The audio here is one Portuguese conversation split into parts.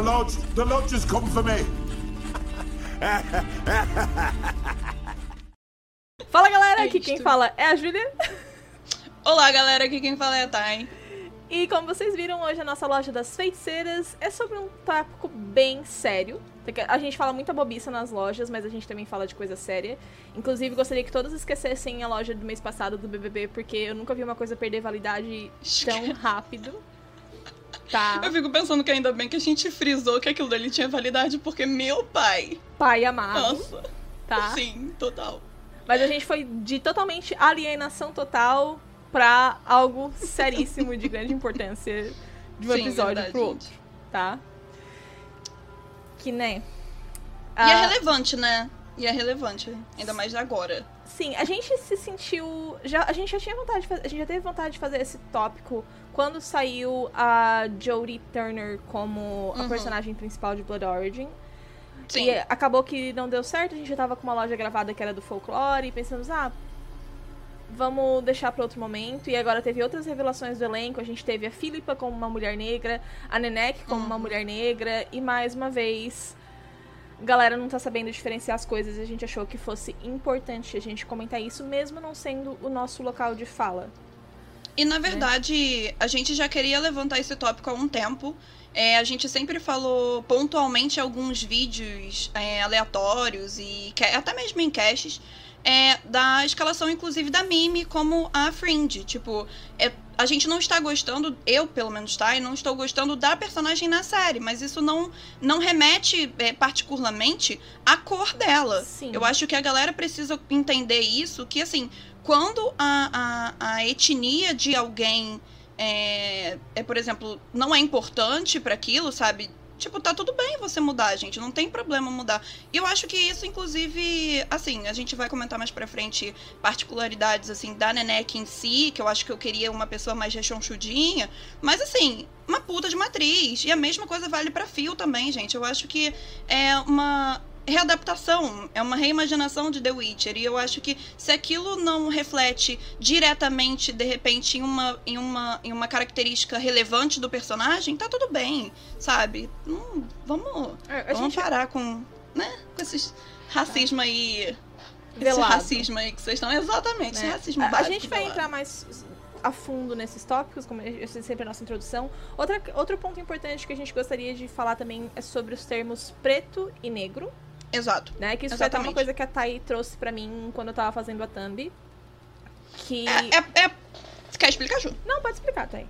The lodge, the lodge has come for me. Fala galera, aqui quem fala é a Júlia. Olá galera, aqui quem fala é a Thay. E como vocês viram, hoje a nossa loja das feiticeiras é sobre um tópico bem sério. A gente fala muita bobiça nas lojas, mas a gente também fala de coisa séria. Inclusive, gostaria que todos esquecessem a loja do mês passado do BBB, porque eu nunca vi uma coisa perder validade tão rápido. Tá. Eu fico pensando que ainda bem que a gente frisou que aquilo dali tinha validade, porque meu pai. Pai amado. Nossa. Tá. Sim, total. Mas a gente foi de totalmente alienação total pra algo seríssimo de grande importância de um Sim, episódio verdade, pro outro, gente. tá? Que nem. E Ah, é relevante, né? E é relevante, ainda mais agora. Sim, a gente se sentiu. Já, a gente já tinha vontade de fazer. A gente já teve vontade de fazer esse tópico quando saiu a Jodie Turner como a Uhum. personagem principal de Blood Origin. Sim. E acabou que não deu certo, a gente já tava com uma loja gravada que era do folclore e pensamos, ah, vamos deixar para outro momento. E agora teve outras revelações do elenco. A gente teve a Philippa como uma mulher negra, a Nenek como uma mulher negra, e mais uma vez. A galera não tá sabendo diferenciar as coisas e a gente achou que fosse importante a gente comentar isso, mesmo não sendo o nosso local de fala. E na verdade, a gente já queria levantar esse tópico há um tempo. É, a gente sempre falou pontualmente alguns vídeos é, aleatórios e até mesmo em caches é, da escalação, inclusive, da Mimi como a Fringe. Tipo, é, a gente não está gostando, eu pelo menos tá, e não estou gostando da personagem na série, mas isso não, não remete é, particularmente à cor dela. Sim. Eu acho que a galera precisa entender isso, que assim, quando a, a, a etnia de alguém é, é, por exemplo, não é importante para aquilo, sabe? Tipo, tá tudo bem você mudar, gente. Não tem problema mudar. E eu acho que isso, inclusive, assim, a gente vai comentar mais pra frente particularidades, assim, da Nenek em si, que eu acho que eu queria uma pessoa mais rechonchudinha. Mas, assim, uma puta de matriz. E a mesma coisa vale pra Phil também, gente. Eu acho que é uma readaptação, é uma reimaginação de The Witcher. E eu acho que se aquilo não reflete diretamente, de repente, em uma, em uma, em uma característica relevante do personagem, tá tudo bem, sabe? Hum, vamos É, vamos gente parar com, né, com esses racismo aí. Esse Velado. racismo aí que vocês estão. Exatamente, esse né? racismo a, a gente vai velado. entrar mais a fundo nesses tópicos, como é sempre a nossa introdução. Outra, outro ponto importante que a gente gostaria de falar também é sobre os termos preto e negro, Exato. né? Que isso foi até uma Exatamente. coisa que a Thay trouxe pra mim quando eu tava fazendo a thumb. Que. É, é, é- Quer explicar, Ju? Não, pode explicar, Thay.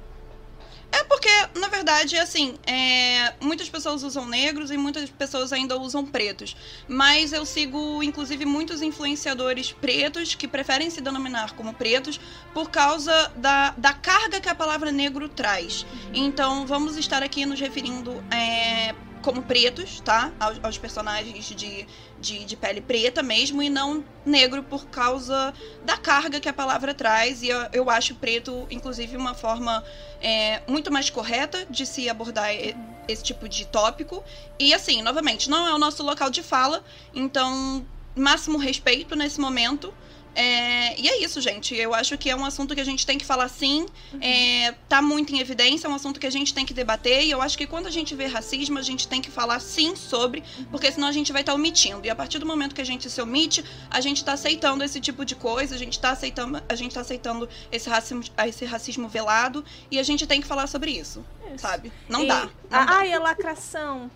É porque, na verdade, assim, é, muitas pessoas usam negros e muitas pessoas ainda usam pretos. Mas eu sigo, inclusive, muitos influenciadores pretos que preferem se denominar como pretos por causa da, da carga que a palavra negro traz. Então, vamos estar aqui nos referindo é, como pretos, tá? Aos, aos personagens de, de, de pele preta mesmo, e não negro por causa da carga que a palavra traz. E eu, eu acho preto, inclusive, uma forma é, muito mais correta de se abordar esse tipo de tópico. E assim, novamente, não é o nosso local de fala, então máximo respeito nesse momento. É, e é isso, gente. Eu acho que é um assunto que a gente tem que falar sim. É, tá muito em evidência, é um assunto que a gente tem que debater. E eu acho que quando a gente vê racismo, a gente tem que falar sim sobre, porque senão a gente vai estar omitindo. E a partir do momento que a gente se omite, a gente tá aceitando esse tipo de coisa, a gente tá aceitando, a gente tá aceitando esse racismo, esse racismo velado, e a gente tem que falar sobre isso, Isso. sabe? Não E- dá. Não Ah, dá. Ai, a lacração.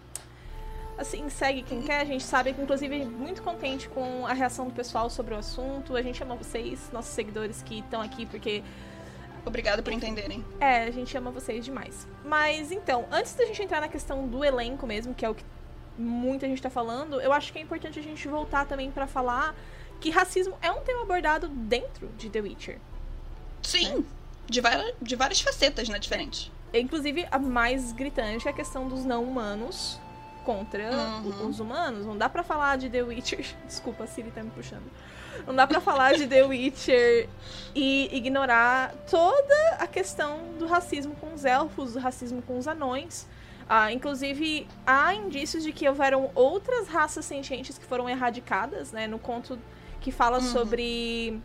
Assim, segue quem quer. A gente sabe que, inclusive, muito contente com a reação do pessoal sobre o assunto. A gente ama vocês, nossos seguidores que estão aqui, porque Obrigada por entenderem. É, a gente ama vocês demais. Mas então, antes da gente entrar na questão do elenco mesmo, que é o que muita gente tá falando, eu acho que é importante a gente voltar também pra falar que racismo é um tema abordado dentro de The Witcher. Sim, de, várias, de várias facetas, né? Diferentes. Inclusive, a mais gritante é a questão dos não humanos contra Uhum. os humanos. Não dá pra falar de The Witcher. Desculpa, a Siri tá me puxando. Não dá pra falar de The Witcher e ignorar toda a questão do racismo com os elfos, do racismo com os anões. Ah, inclusive, há indícios de que houveram outras raças sentientes que foram erradicadas, né? No conto que fala Uhum. sobre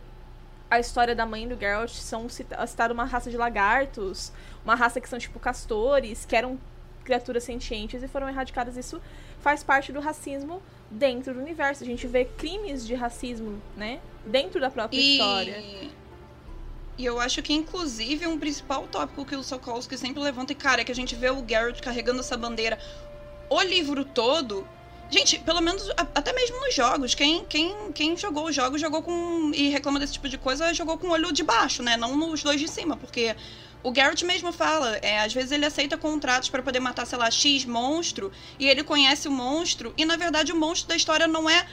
a história da mãe do Geralt, são cita- citada uma raça de lagartos, uma raça que são tipo castores, que eram criaturas sentientes e foram erradicadas. Isso faz parte do racismo dentro do universo. A gente vê crimes de racismo, né? Dentro da própria E... história. E eu acho que, inclusive, um principal tópico que o Sokolsky sempre levanta, e, cara, é que a gente vê o Garrett carregando essa bandeira o livro todo. Gente, pelo menos até mesmo nos jogos. Quem, quem, quem jogou os jogos jogou com. e reclama desse tipo de coisa, jogou com o olho de baixo, né? Não nos dois de cima, porque. O Garrett mesmo fala, é, às vezes ele aceita contratos pra poder matar, sei lá, X monstro, e ele conhece o monstro, e na verdade o monstro da história não é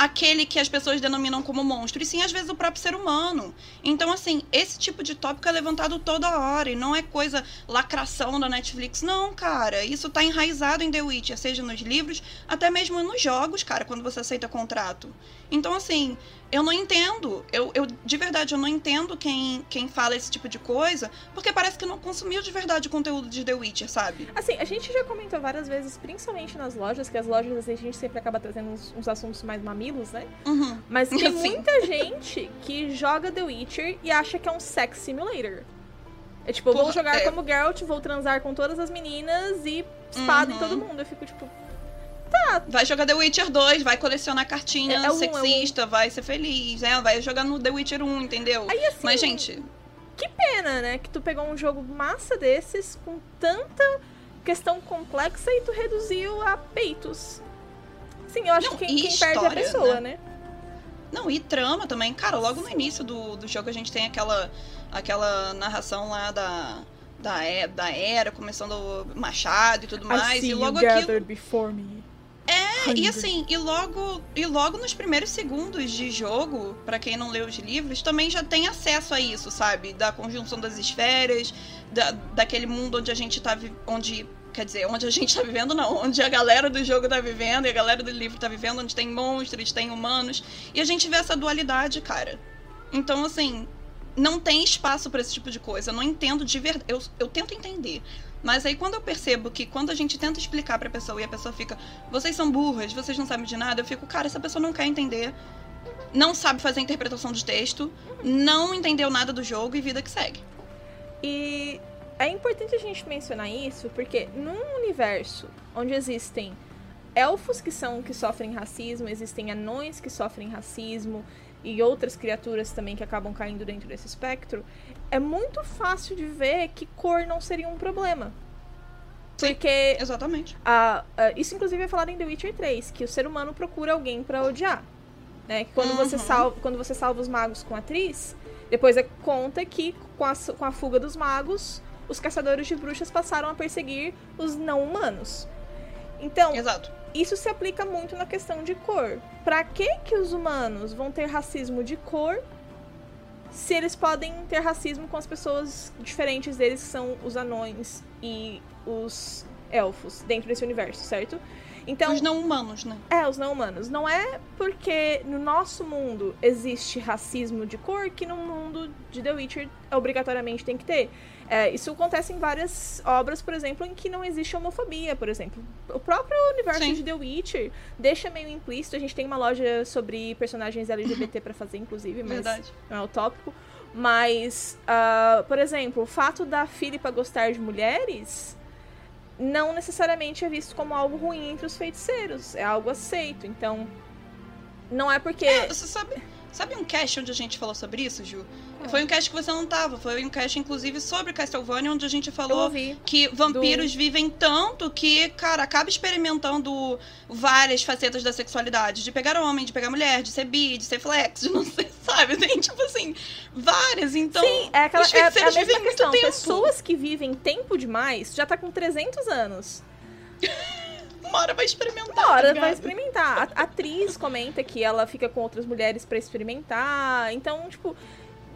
aquele que as pessoas denominam como monstro, e sim, às vezes, o próprio ser humano. Então, assim, esse tipo de tópico é levantado toda hora, e não é coisa lacração da Netflix. Não, cara, isso tá enraizado em The Witcher, seja nos livros, até mesmo nos jogos, cara, quando você aceita contrato. Então, assim, eu não entendo. Eu, eu de verdade, eu não entendo quem, quem fala esse tipo de coisa, porque parece que não consumiu de verdade o conteúdo de The Witcher, sabe? Assim, a gente já comentou várias vezes, principalmente nas lojas, que as lojas assim, a gente sempre acaba trazendo uns, uns assuntos mais mamilos, né? Uhum. Mas tem Sim. muita gente que joga The Witcher e acha que é um sex simulator. É tipo, eu vou Porra, jogar é. como Geralt, vou transar com todas as meninas e espada em Uhum. todo mundo. Eu fico tipo, Vai jogar The Witcher 2, vai colecionar cartinha É- é um- sexista, vai ser feliz, né? Vai jogar no The Witcher 1, entendeu? Aí, assim, Mas, gente, que pena, né? Que tu pegou um jogo massa desses com tanta questão complexa e tu reduziu a peitos. Sim, eu acho Não, que quem, quem perde é a história, pessoa, né? não, e trama também. Cara, logo no início do, do jogo a gente tem aquela, aquela narração lá da, da, da era, começando o machado e tudo mais. e logo aquilo. before me. É, e assim, e logo, e logo nos primeiros segundos de jogo, pra quem não leu os livros, também já tem acesso a isso, sabe? Da conjunção das esferas, da, daquele mundo onde a gente tá onde Quer dizer, onde a gente tá vivendo, não. Onde a galera do jogo tá vivendo e a galera do livro tá vivendo, onde tem monstros, tem humanos. E a gente vê essa dualidade, cara. Então, assim, não tem espaço pra esse tipo de coisa. Eu não entendo de verdade. Eu, eu tento entender. Mas aí quando eu percebo que quando a gente tenta explicar pra pessoa e a pessoa fica, vocês são burras, vocês não sabem de nada, eu fico, cara, essa pessoa não quer entender, não sabe fazer interpretação de texto, não entendeu nada do jogo e vida que segue. E é importante a gente mencionar isso porque num universo onde existem elfos que são que sofrem racismo, existem anões que sofrem racismo e outras criaturas também que acabam caindo dentro desse espectro, é muito fácil de ver que cor não seria um problema. Sim. Porque Exatamente. a- a- isso, inclusive, é falado em The Witcher 3, que o ser humano procura alguém pra odiar. Né? Que Quando, você Uhum. salva, quando você salva os magos com a atriz, depois é, conta que com a, com a fuga dos magos, os caçadores de bruxas passaram a perseguir os não humanos. Então, Exato. Isso se aplica muito na questão de cor. Pra que que os humanos vão ter racismo de cor se eles podem ter racismo com as pessoas diferentes deles, que são os anões e os elfos, dentro desse universo, certo? Então, Os não humanos, né? é, os não humanos. Não é porque no nosso mundo existe racismo de cor que no mundo de The Witcher obrigatoriamente tem que ter. É, isso acontece em várias obras, por exemplo, em que não existe homofobia, por exemplo. O próprio universo Sim. de The Witcher deixa meio implícito. A gente tem uma loja sobre personagens LGBT pra fazer, inclusive, mas Verdade. não é o tópico. Mas, ah, por exemplo, o fato da Philippa gostar de mulheres não necessariamente é visto como algo ruim entre os feiticeiros. É algo aceito. Então, não é porque. Você sabe, sabe um cast onde a gente falou sobre isso, Ju? Qual? Foi um cast que você não tava. Foi um cast, inclusive, sobre Castlevania, onde a gente falou que vampiros vivem tanto que, cara, acaba experimentando várias facetas da sexualidade. De pegar homem, de pegar mulher, de ser bi, de ser flex, de não ser, sabe? Tem, tipo assim, várias. Então, Sim, é, aquela, os é, é a mesma questão. Pessoas que vivem tempo demais já tá com 300 anos. uma hora vai experimentar. Uma hora tá vai experimentar. A atriz comenta que ela fica com outras mulheres pra experimentar. Então, tipo,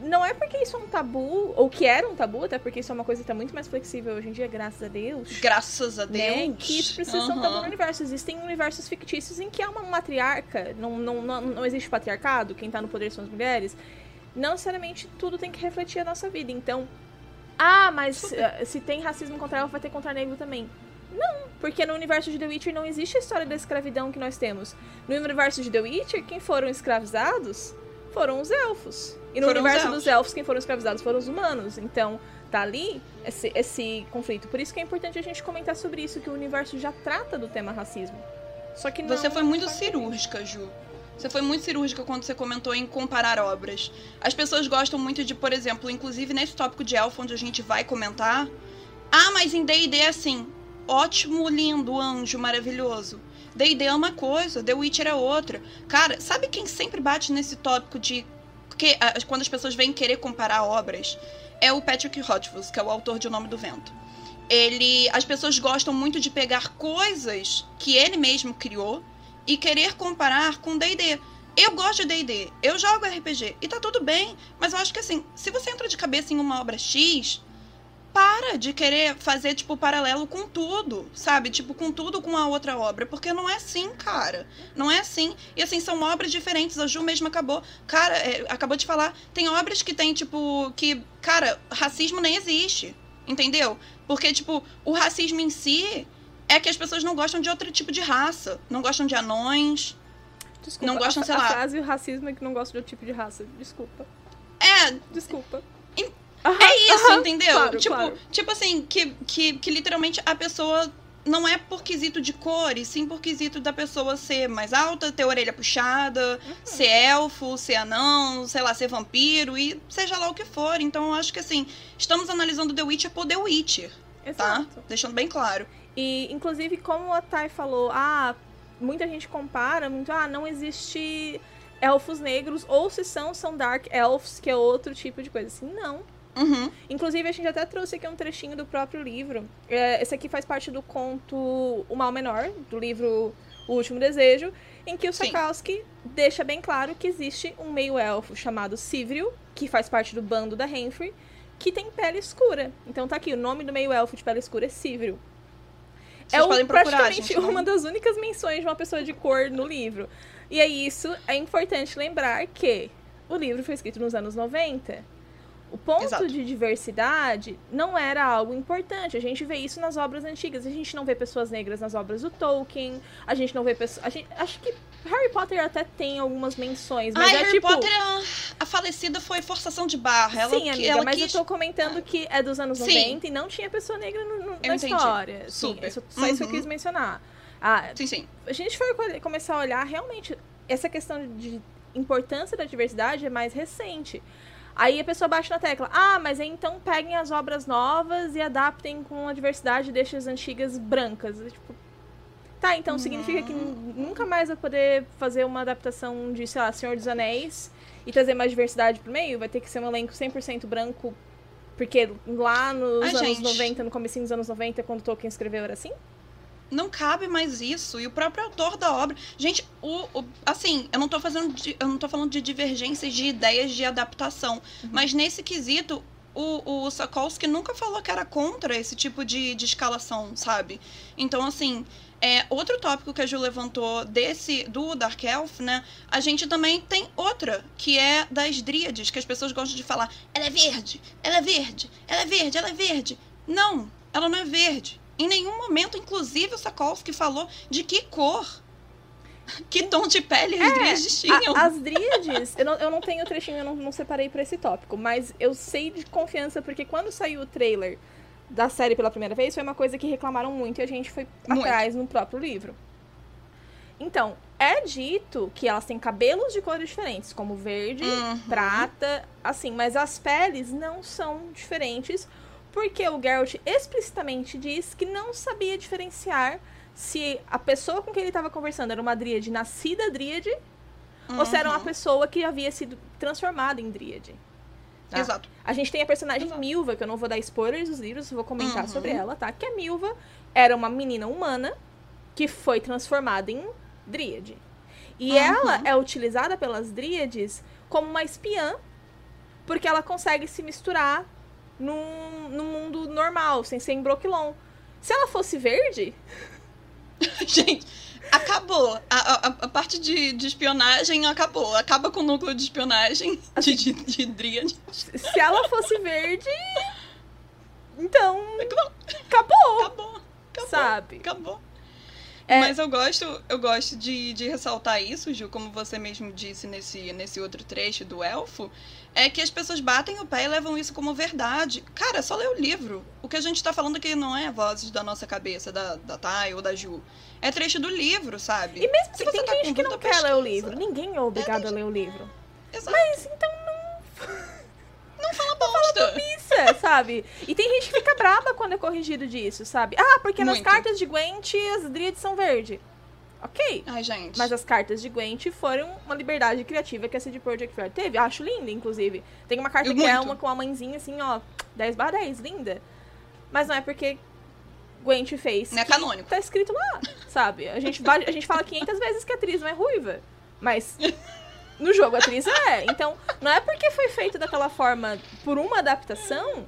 não é porque isso é um tabu, ou que era um tabu, até porque isso é uma coisa que tá muito mais flexível hoje em dia, graças a Deus. Graças a Deus. Né? Que isso precisa ser um tabu no universo. Existem universos fictícios em que há uma matriarca, não, não, não, não existe patriarcado, quem tá no poder são as mulheres. Não necessariamente tudo tem que refletir a nossa vida. Então, ah, mas Super. eh, se tem racismo contra ela, vai ter contra negro também. Não, porque no universo de The Witcher não existe a história da escravidão que nós temos. No universo de The Witcher, quem foram escravizados foram os elfos. E no Foram universo elfos. dos elfos, quem foram escravizados foram os humanos. Então, tá ali, esse, esse conflito. Por isso que é importante a gente comentar sobre isso, que o universo já trata do tema racismo. Só que não Você foi muito cirúrgica, Ju. Você foi muito cirúrgica quando você comentou em comparar obras. As pessoas gostam muito de, por exemplo, inclusive nesse tópico de elfo, onde a gente vai comentar. Ah, mas em D&D é assim. Ótimo, lindo, anjo, maravilhoso. D&D é uma coisa, The Witcher é outra. Cara, sabe quem sempre bate nesse tópico de... Que, quando as pessoas vêm querer comparar obras? É o Patrick Rothfuss, que é o autor de O Nome do Vento. Ele... As pessoas gostam muito de pegar coisas que ele mesmo criou e querer comparar com D&D. Eu gosto de D&D, eu jogo RPG e tá tudo bem, mas eu acho que assim, se você entra de cabeça em uma obra X, para de querer fazer tipo paralelo com tudo, sabe? Tipo com tudo com a outra obra, porque não é assim, cara. Não é assim. E assim são obras diferentes. A Ju mesmo acabou, cara, é, acabou de falar, tem obras que tem tipo que, cara, racismo nem existe. Entendeu? Porque tipo, o racismo em si é que as pessoas não gostam de outro tipo de raça. Não gostam de anões. Desculpa, não gostam, a, sei a lá. frase racismo é que não gosta de outro tipo de raça. Desculpa. É, Desculpa. Em- Aham, é isso, aham, entendeu? claro, tipo, claro. tipo assim, que, que, que literalmente a pessoa não é por quesito de cor, e sim por quesito da pessoa ser mais alta, ter orelha puxada, Uhum. ser elfo, ser anão, sei lá, ser vampiro, e seja lá o que for. Então eu acho que assim, estamos analisando The Witcher por The Witcher, tá? Exato. Deixando bem claro. E, inclusive, como a Thay falou, ah, muita gente compara muito, ah, não existe elfos negros, ou se são, são Dark Elves, que é outro tipo de coisa. Assim, não. Uhum. Inclusive, a gente até trouxe aqui um trechinho do próprio livro. É, esse aqui faz parte do conto O Mal Menor, do livro O Último Desejo, em que o. Sakowski deixa bem claro que existe um meio-elfo chamado Sivril, que faz parte do bando da Renfrey, que tem pele escura. Então tá aqui, o nome do meio-elfo de pele escura é Sivril. Vocês é podem procurar, praticamente gente, não- uma das únicas menções de uma pessoa de cor no livro. E é isso, é importante lembrar que o livro foi escrito nos anos 90. O ponto Exato. de diversidade não era algo importante. A gente vê isso nas obras antigas. A gente não vê pessoas negras nas obras do Tolkien. A gente não vê pessoas. Gente... Acho que Harry Potter até tem algumas menções, mas Ai, é Harry tipo. Potter, a, falecida foi forçação de barra. Ela, Sim, que- amiga, ela mas quis... eu tô comentando que é dos anos Sim. 90 e não tinha pessoa negra no- no- na entendi. história. Sim, Super. isso- só isso eu Uhum. quis mencionar. Ah, Sim, sim. a gente co- começar a olhar, realmente, essa questão de importância da diversidade é mais recente. Aí a pessoa bate na tecla, ah, mas então peguem as obras novas e adaptem com a diversidade e deixem as antigas brancas. Tipo, tá, então significa que nunca mais vai poder fazer uma adaptação de, sei lá, Senhor dos Anéis e trazer mais diversidade pro meio? Vai ter que ser um elenco 100% branco, porque lá nos Ai, anos gente. 90, no comecinho dos anos 90, quando Tolkien escreveu, era assim? Não cabe mais isso. E o próprio autor da obra. Gente, o, o- assim, eu não tô fazendo. de- eu não tô falando de divergências de ideias de adaptação. Mas nesse quesito, o, o Sakolsky nunca falou que era contra esse tipo de, de escalação, sabe? Então, assim. É, outro tópico que a Ju levantou desse do Dark Elf, né? A gente também tem outra, que é das dríades, que as pessoas gostam de falar. Ela é verde, ela é verde, ela é verde, ela é verde. Não, ela não é verde. Em nenhum momento, inclusive, o Sakolsky falou de que cor, que tom de pele as dríades tinham. A- as dríades, eu não, eu não tenho o trechinho, eu não, não separei pra esse tópico, mas eu sei de confiança, porque quando saiu o trailer da série pela primeira vez, foi uma coisa que reclamaram muito e a gente foi Muito. atrás no próprio livro. Então, é dito que elas têm cabelos de cores diferentes, como verde, Uhum. prata, assim, mas as peles não são diferentes, porque o Geralt explicitamente diz que não sabia diferenciar se a pessoa com quem ele estava conversando era uma dríade nascida dríade ou se era uma Uhum. pessoa que havia sido transformada em dríade. tá? Exato. A gente tem a personagem Exato. Milva, que eu não vou dar spoilers dos livros, vou comentar Uhum. sobre ela, tá? Que a Milva era uma menina humana que foi transformada em dríade. E Uhum. ela é utilizada pelas dríades como uma espiã, porque ela consegue se misturar num, num mundo normal, sem ser em Brooklyn. Se ela fosse verde, Gente, acabou. A, a, a parte de, de espionagem acabou. Acaba com o núcleo de espionagem de, de, de dríade. se ela fosse verde, então Acabou. acabou, Acabou. Acabou. sabe? Acabou. É... Mas eu gosto, eu gosto de, de ressaltar isso, Gil, como você mesmo disse nesse, nesse outro trecho do elfo, é que as pessoas batem o pé e levam isso como verdade. Cara, só lê o livro. O que a gente tá falando aqui não é vozes da nossa cabeça, da, da Thay ou da Ju. É trecho do livro, sabe? E mesmo se você tem tá gente que não quer ler o livro, ninguém é obrigado é, a ler o livro. Exato. Mas então não. Não fala bosta. Não fala sabe? E tem gente que fica braba quando é corrigido disso, sabe? Ah, porque Muito. nas cartas de Gwent as Dríades são verde. Ok. Ai, gente. Mas as cartas de Gwent foram uma liberdade criativa que a CD Projekt Red teve. Acho linda, inclusive. Tem uma carta que é uma com uma mãezinha assim, ó, 10 barra 10, linda. Mas não é porque Gwent fez. Não é canônico. Tá escrito lá, sabe? A gente, a gente fala 500 vezes que a atriz não é ruiva. Mas no jogo a atriz é. Então, não é porque foi feito daquela forma por uma adaptação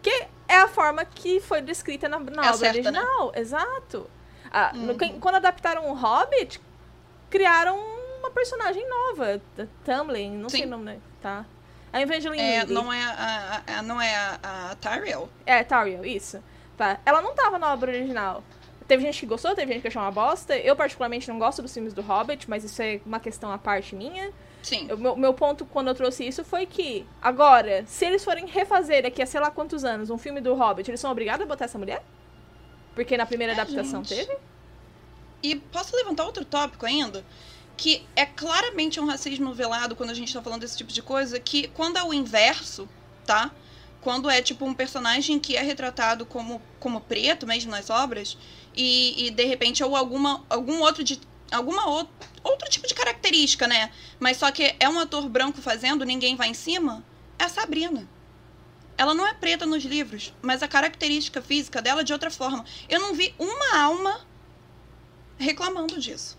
que é a forma que foi descrita na, na é obra certa, né? original. Né? Exato. Ah, uhum. quando adaptaram o Hobbit, criaram uma personagem nova, Tamlin, não Sim. sei o nome, né? Tá. A Evangeline é, Não é a, a, a, não é a, a Tariel? É, Tariel, isso. Tá. Ela não tava na obra original. Teve gente que gostou, teve gente que achou uma bosta. Eu, particularmente, não gosto dos filmes do Hobbit, mas isso é uma questão à parte minha. Sim. O meu, meu ponto quando eu trouxe isso foi que, agora, se eles forem refazer daqui a sei lá quantos anos um filme do Hobbit, eles são obrigados a botar essa mulher? Porque na primeira é, adaptação gente. teve? E posso levantar outro tópico ainda? Que é claramente um racismo velado quando a gente tá falando desse tipo de coisa, que quando é o inverso, tá? Quando é tipo um personagem que é retratado como, como preto mesmo nas obras, e, e de repente, ou alguma, algum outro de. Alguma outro, outro tipo de característica, né? Mas só que é um ator branco fazendo, ninguém vai em cima, é a Sabrina. Ela não é preta nos livros, mas a característica física dela é de outra forma. Eu não vi uma alma reclamando disso.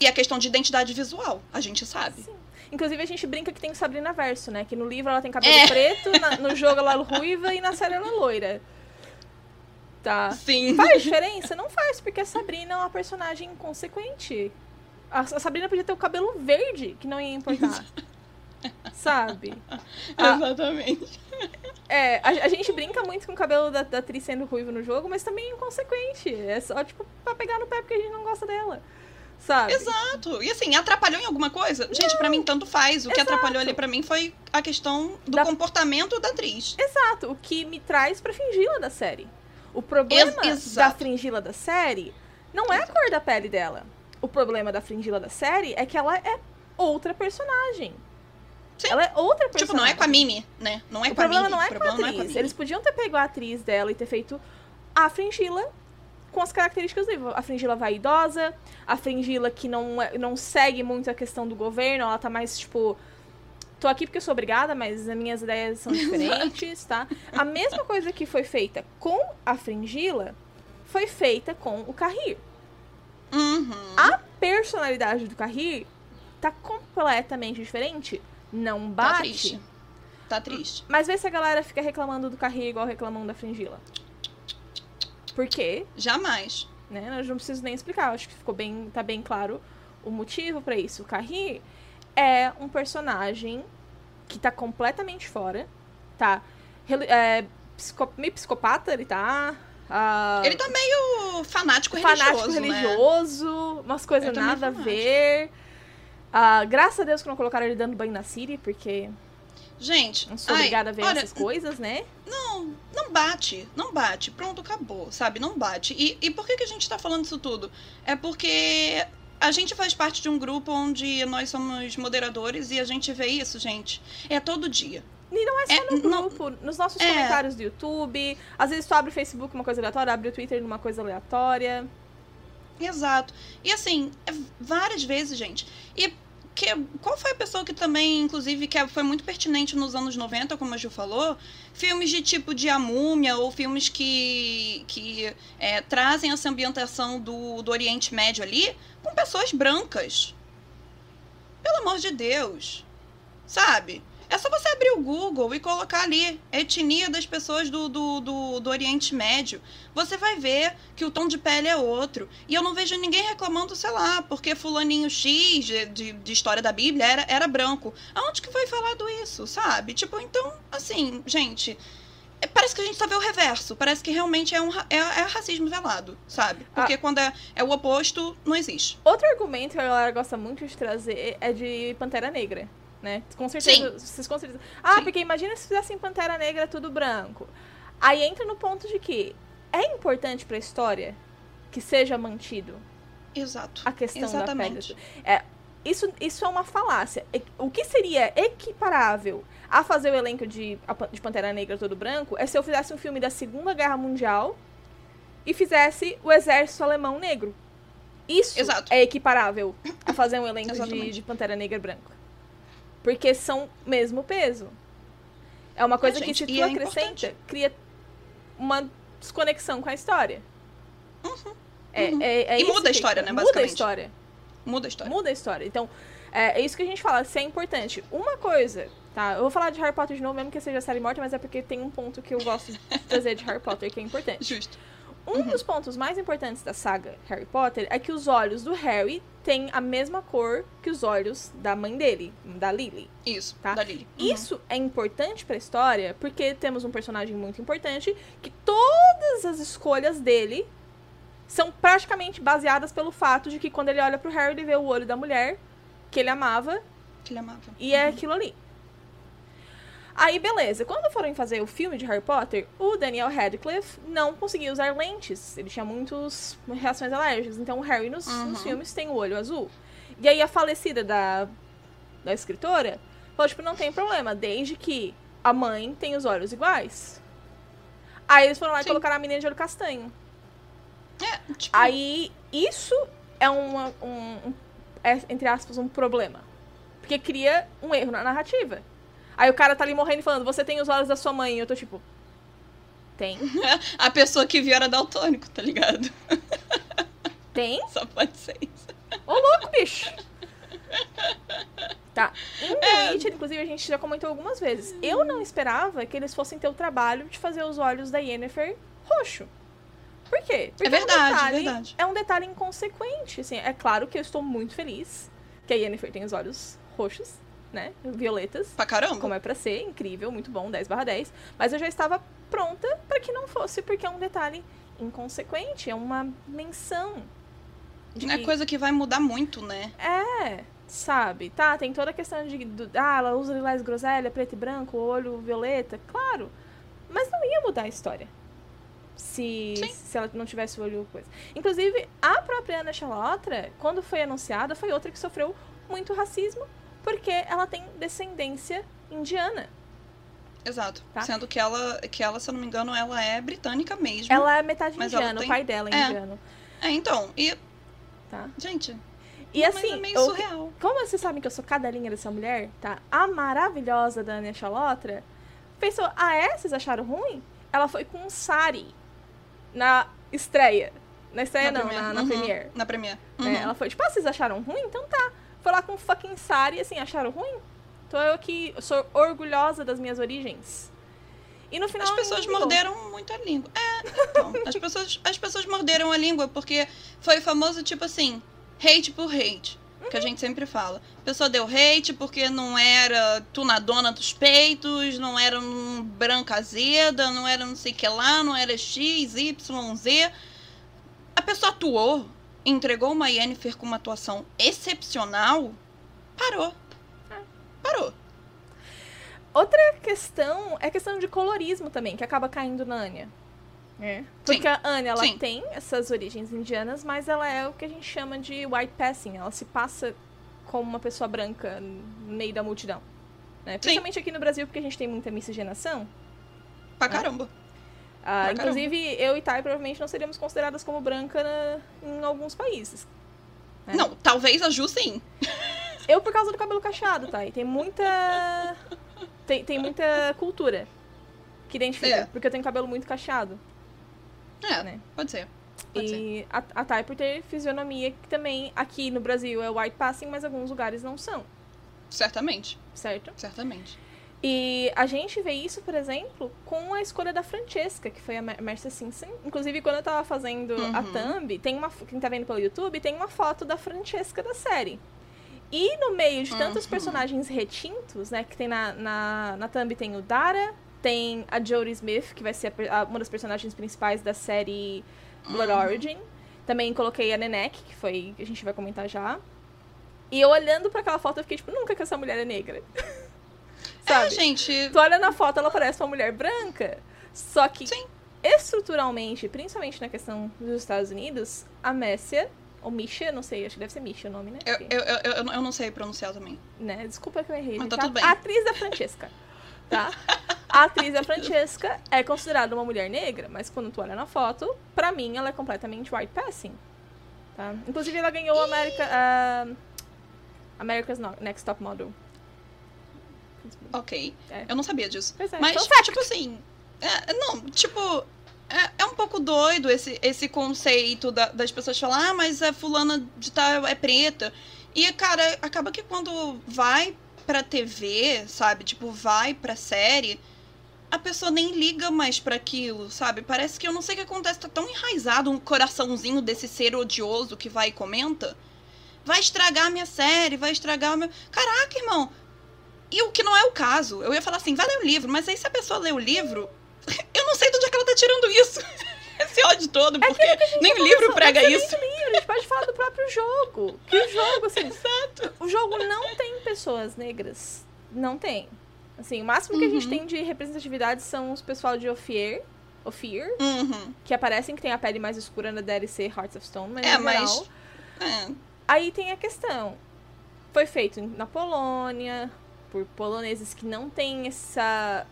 E a questão de identidade visual, a gente sabe. Sim. Inclusive, a gente brinca que tem o Sabrina Verso, né? Que no livro ela tem cabelo é. preto, na, no jogo ela é ruiva e na série ela é loira. Tá. Sim. Faz diferença? Não faz, porque a Sabrina é uma personagem inconsequente. A, a Sabrina podia ter o cabelo verde, que não ia importar. Sabe? Exatamente. É, a, a, gente brinca muito com o cabelo da, da atriz sendo ruivo no jogo, mas também é inconsequente. É só, tipo, pra pegar no pé porque a gente não gosta dela. Sabe? Exato. E assim, atrapalhou em alguma coisa? Não. Gente, para mim tanto faz. O Exato. que atrapalhou ali para mim foi a questão do da... comportamento da atriz. Exato. O que me traz pra fingir-la da série. O problema Ex da fringila da série não é a cor da pele dela. O problema da fringila da série é que ela é outra personagem. Sim. Ela é outra personagem. Tipo, não é com a Mimi, né? Não é o com a Mimi. Não é o problema não é com a atriz. Eles podiam ter pego a atriz dela e ter feito a Fringila com as características dele. A Fringila vaidosa, a Fringila que não, é, não segue muito a questão do governo, ela tá mais, tipo... Tô aqui porque eu sou obrigada, mas as minhas ideias são diferentes, tá? A mesma coisa que foi feita com a Fringila foi feita com o Carrir. Uhum. A personalidade do Carrir tá completamente diferente não tá bate. Tá triste. Tá triste. Mas vê se a galera fica reclamando do carrinho igual reclamando da fringila. Por quê? Jamais. Né? Eu não preciso nem explicar. Acho que ficou bem, tá bem claro o motivo para isso. O Carri é um personagem que tá completamente fora, tá? É, psico, meio psicopata, ele tá. Uh, ele tá meio fanático, fanático religioso. Fanático religioso, né? umas coisas nada a ver. Uh, graças a Deus que não colocaram ele dando banho na Siri, porque. Gente. Não sou ai, obrigada a ver olha, essas coisas, né? Não, não bate. Não bate. Pronto, acabou, sabe? Não bate. E, e por que, que a gente tá falando isso tudo? É porque a gente faz parte de um grupo onde nós somos moderadores e a gente vê isso, gente. É todo dia. E não é só é, no grupo, não, nos nossos é... comentários do YouTube. Às vezes tu abre o Facebook uma coisa aleatória, abre o Twitter numa coisa aleatória. Exato. E assim, é várias vezes, gente. E que, qual foi a pessoa que também, inclusive, que foi muito pertinente nos anos 90, como a Ju falou? Filmes de tipo de A Múmia, ou filmes que, que é, trazem essa ambientação do, do Oriente Médio ali, com pessoas brancas. Pelo amor de Deus. Sabe? É só você abrir o Google e colocar ali etnia das pessoas do, do, do, do, Oriente Médio. Você vai ver que o tom de pele é outro. E eu não vejo ninguém reclamando, sei lá, porque fulaninho X de, de, de história da Bíblia era, era branco. Aonde que foi falado isso, sabe? Tipo, então, assim, gente, é, Parece que a gente só vê o reverso. Parece que realmente é um é, é racismo velado, sabe? Porque quando é, é o oposto, não existe. Outro argumento que a galera gosta muito de trazer é de Pantera Negra, né? Com certeza. Vocês com certeza. Ah, Sim. porque imagina se fizessem Pantera Negra tudo branco. Aí entra no ponto de que é importante pra história que seja mantido Exato. a questão Exatamente. da pele. É, isso, isso é uma falácia. O que seria equiparável a fazer o elenco de, a de Pantera Negra todo branco é se eu fizesse um filme da Segunda Guerra Mundial e fizesse o exército alemão negro. Isso Exato. é equiparável a fazer um elenco de, de Pantera Negra branco. Porque são mesmo peso. É uma coisa que gente, se e tu é acrescenta, importante. cria uma desconexão com a história. É, uhum. é- é E muda a que- história, né, Muda a basicamente. história. Muda a história. Muda a história. Então, é, é isso que a gente fala, se é importante. Uma coisa, tá? Eu vou falar de Harry Potter de novo, mesmo que seja série morta, mas é porque tem um ponto que eu gosto de trazer de Harry Potter que é importante. Justo. Um dos pontos mais importantes da saga Harry Potter é que os olhos do Harry têm a mesma cor que os olhos da mãe dele, da Lily. Isso, Tá. da Lily. Uhum. Isso é importante pra história porque temos um personagem muito importante que todas as escolhas dele são praticamente baseadas pelo fato de que quando ele olha pro Harry, ele vê o olho da mulher que ele amava Que ele amava. e é aquilo ali. Aí, beleza. Quando foram fazer o filme de Harry Potter, o Daniel Radcliffe não conseguia usar lentes. Ele tinha muitas reações alérgicas. Então, o Harry nos, Uhum. nos filmes tem o olho azul. E aí, a falecida da, da escritora falou, tipo, não tem problema, desde que a mãe tem os olhos iguais. Aí, eles foram lá e Sim. colocaram a menina de olho castanho. É, tipo, Aí, isso é uma, um, um- é, entre aspas, um problema. Porque cria um erro na narrativa. Aí o cara tá ali morrendo e falando, você tem os olhos da sua mãe. E eu tô tipo, tem, a pessoa que viu era daltônico, tá ligado? tem. Só pode ser isso. Ô, louco, bicho! Tá. Em The Witcher, inclusive, a gente já comentou algumas vezes. Eu não esperava que eles fossem ter o trabalho de fazer os olhos da Yennefer roxo. Por quê? Porque É verdade, um é detalhe, verdade. É um detalhe inconsequente. Assim, é claro que eu estou muito feliz que a Yennefer tem os olhos roxos, né? Violetas. Pra caramba. Como é pra ser, incrível, muito bom, 10 barra 10. Mas eu já estava pronta para que não fosse, porque é um detalhe inconsequente, é uma menção. de É coisa que vai mudar muito, né? é, sabe? Tá, tem toda a questão de. do- ah, ela usa lilás groselha, preto e branco, olho violeta, claro. Mas não ia mudar a história. Se, Sim. se ela não tivesse o olho coisa. Inclusive, a própria Ana Charlotte, quando foi anunciada, foi outra que sofreu muito racismo, porque ela tem descendência indiana. Exato. Tá. Sendo que ela, que ela, se eu não me engano, ela é britânica mesmo. Ela é metade indiana, tem- o pai dela é, é. indiano. É, então. E, Tá? gente, E assim, é meio eu- surreal. Como vocês sabem que eu sou cadelinha dessa mulher, tá? A maravilhosa da Ania Chalotra pensou, ah é? Vocês acharam ruim? Ela foi com sari na estreia. Na estreia não, Premiere. na, na Uhum, Premiere. Na Premiere. É, Uhum. ela foi tipo, ah, vocês acharam ruim? Então tá. Foi lá com fucking sari, assim, acharam ruim? Então eu que sou orgulhosa das minhas origens. E no final... As pessoas morderam muito a língua. É, então. as, pessoas, as pessoas morderam a língua porque foi o famoso tipo assim, hate por hate. Que a gente sempre fala. A pessoa deu hate porque não era tunadona dos peitos, não era um branca azeda, não era não sei o que lá, não era X, Y, Z. A pessoa atuou, entregou uma Yennefer com uma atuação excepcional, parou. Parou. Outra questão é a questão de colorismo também, que acaba caindo na Anya. É. Porque a Anya, ela Sim. tem essas origens indianas, mas ela é o que a gente chama de white passing. Ela se passa como uma pessoa branca no meio da multidão. Né? Principalmente aqui no Brasil, porque a gente tem muita miscigenação. Pra Ah. caramba. Ah, Pra inclusive, eu e Thay provavelmente não seríamos consideradas como branca na- em alguns países. É. Não, talvez a Ju sim. Eu por causa do cabelo cacheado, Thay. Tem muita... Tem, tem muita cultura que identifica. É. Porque eu tenho cabelo muito cacheado. É, Né? pode ser. Pode ser. E a, a Thay por ter fisionomia que também aqui no Brasil é white passing, mas alguns lugares não são, Certamente, certo? certamente. E a gente vê isso, por exemplo, com a escolha da Francesca, que foi a Mer- Mercy Simpson. Inclusive, quando eu tava fazendo a Uhum. thumb, tem uma, quem tá vendo pelo YouTube, tem uma foto da Francesca da série. E no meio de tantos Uhum. personagens retintos, né, que tem na, na, na thumb tem o Dara, Tem a Jodie Smith, que vai ser a, a, uma das personagens principais da série Blood Origin. Também coloquei a Nenek, que foi. a gente vai comentar já. E eu olhando para aquela foto, eu fiquei tipo, nunca que essa mulher é negra. Sabe? É, gente. Tu olha na foto, ela parece uma mulher branca. Só que, Sim. estruturalmente, principalmente na questão dos Estados Unidos, a Messia, ou Misha, não sei, acho que deve ser Misha o nome, né? Eu, eu, eu, eu, não sei pronunciar também. Né? Desculpa que eu errei. Mas tá tudo bem. A atriz da Francesca. tá? A atriz da Francesca é considerada uma mulher negra, mas quando tu olha na foto, pra mim ela é completamente white passing. Tá? Inclusive ela ganhou o America, uh, America's Next Top Model. Ok. É. Eu não sabia disso. É, mas, então, tipo assim. É, não, tipo. É, é, um pouco doido esse, esse conceito da, das pessoas falar, ah, mas a fulana de tal é preta. E, cara, acaba que quando vai pra TV, sabe? Tipo, vai pra série, a pessoa nem liga mais para aquilo, sabe? Parece que eu não sei o que acontece, tá tão enraizado um coraçãozinho desse ser odioso que vai e comenta. Vai estragar a minha série, vai estragar o meu. Caraca, irmão! E o que não é o caso. Eu ia falar assim, vai ler o livro, mas aí se a pessoa lê o livro, eu não sei de onde é que ela tá tirando isso. Esse ódio todo, é porque é nem o livro prega isso. Nem livro, a gente pode falar do próprio jogo. Que o jogo, assim. Exato. O jogo não tem pessoas negras. Não tem. Assim, o máximo que uhum. a gente uhum. tem de representatividade são os pessoal de Ophir. Ophir, uhum. que aparecem, que tem a pele mais escura na DLC Hearts of Stone, mas é, mas... É. Aí tem a questão. Foi feito na Polônia, por poloneses que não têm essa.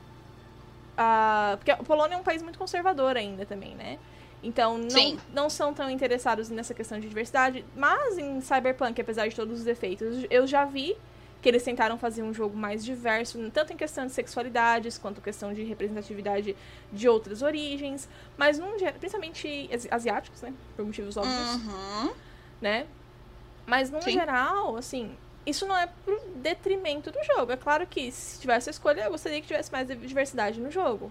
Uh, porque a Polônia é um país muito conservador ainda também, né? Então não, não são tão interessados nessa questão de diversidade. Mas em Cyberpunk, apesar de todos os defeitos, eu já vi que eles tentaram fazer um jogo mais diverso, tanto em questão de sexualidades, quanto questão de representatividade de outras origens, mas num, principalmente asiáticos, né? Por motivos óbvios. Uhum. Né? Mas no geral, assim, isso não é pro detrimento do jogo. É claro que se tivesse a escolha, eu gostaria que tivesse mais diversidade no jogo.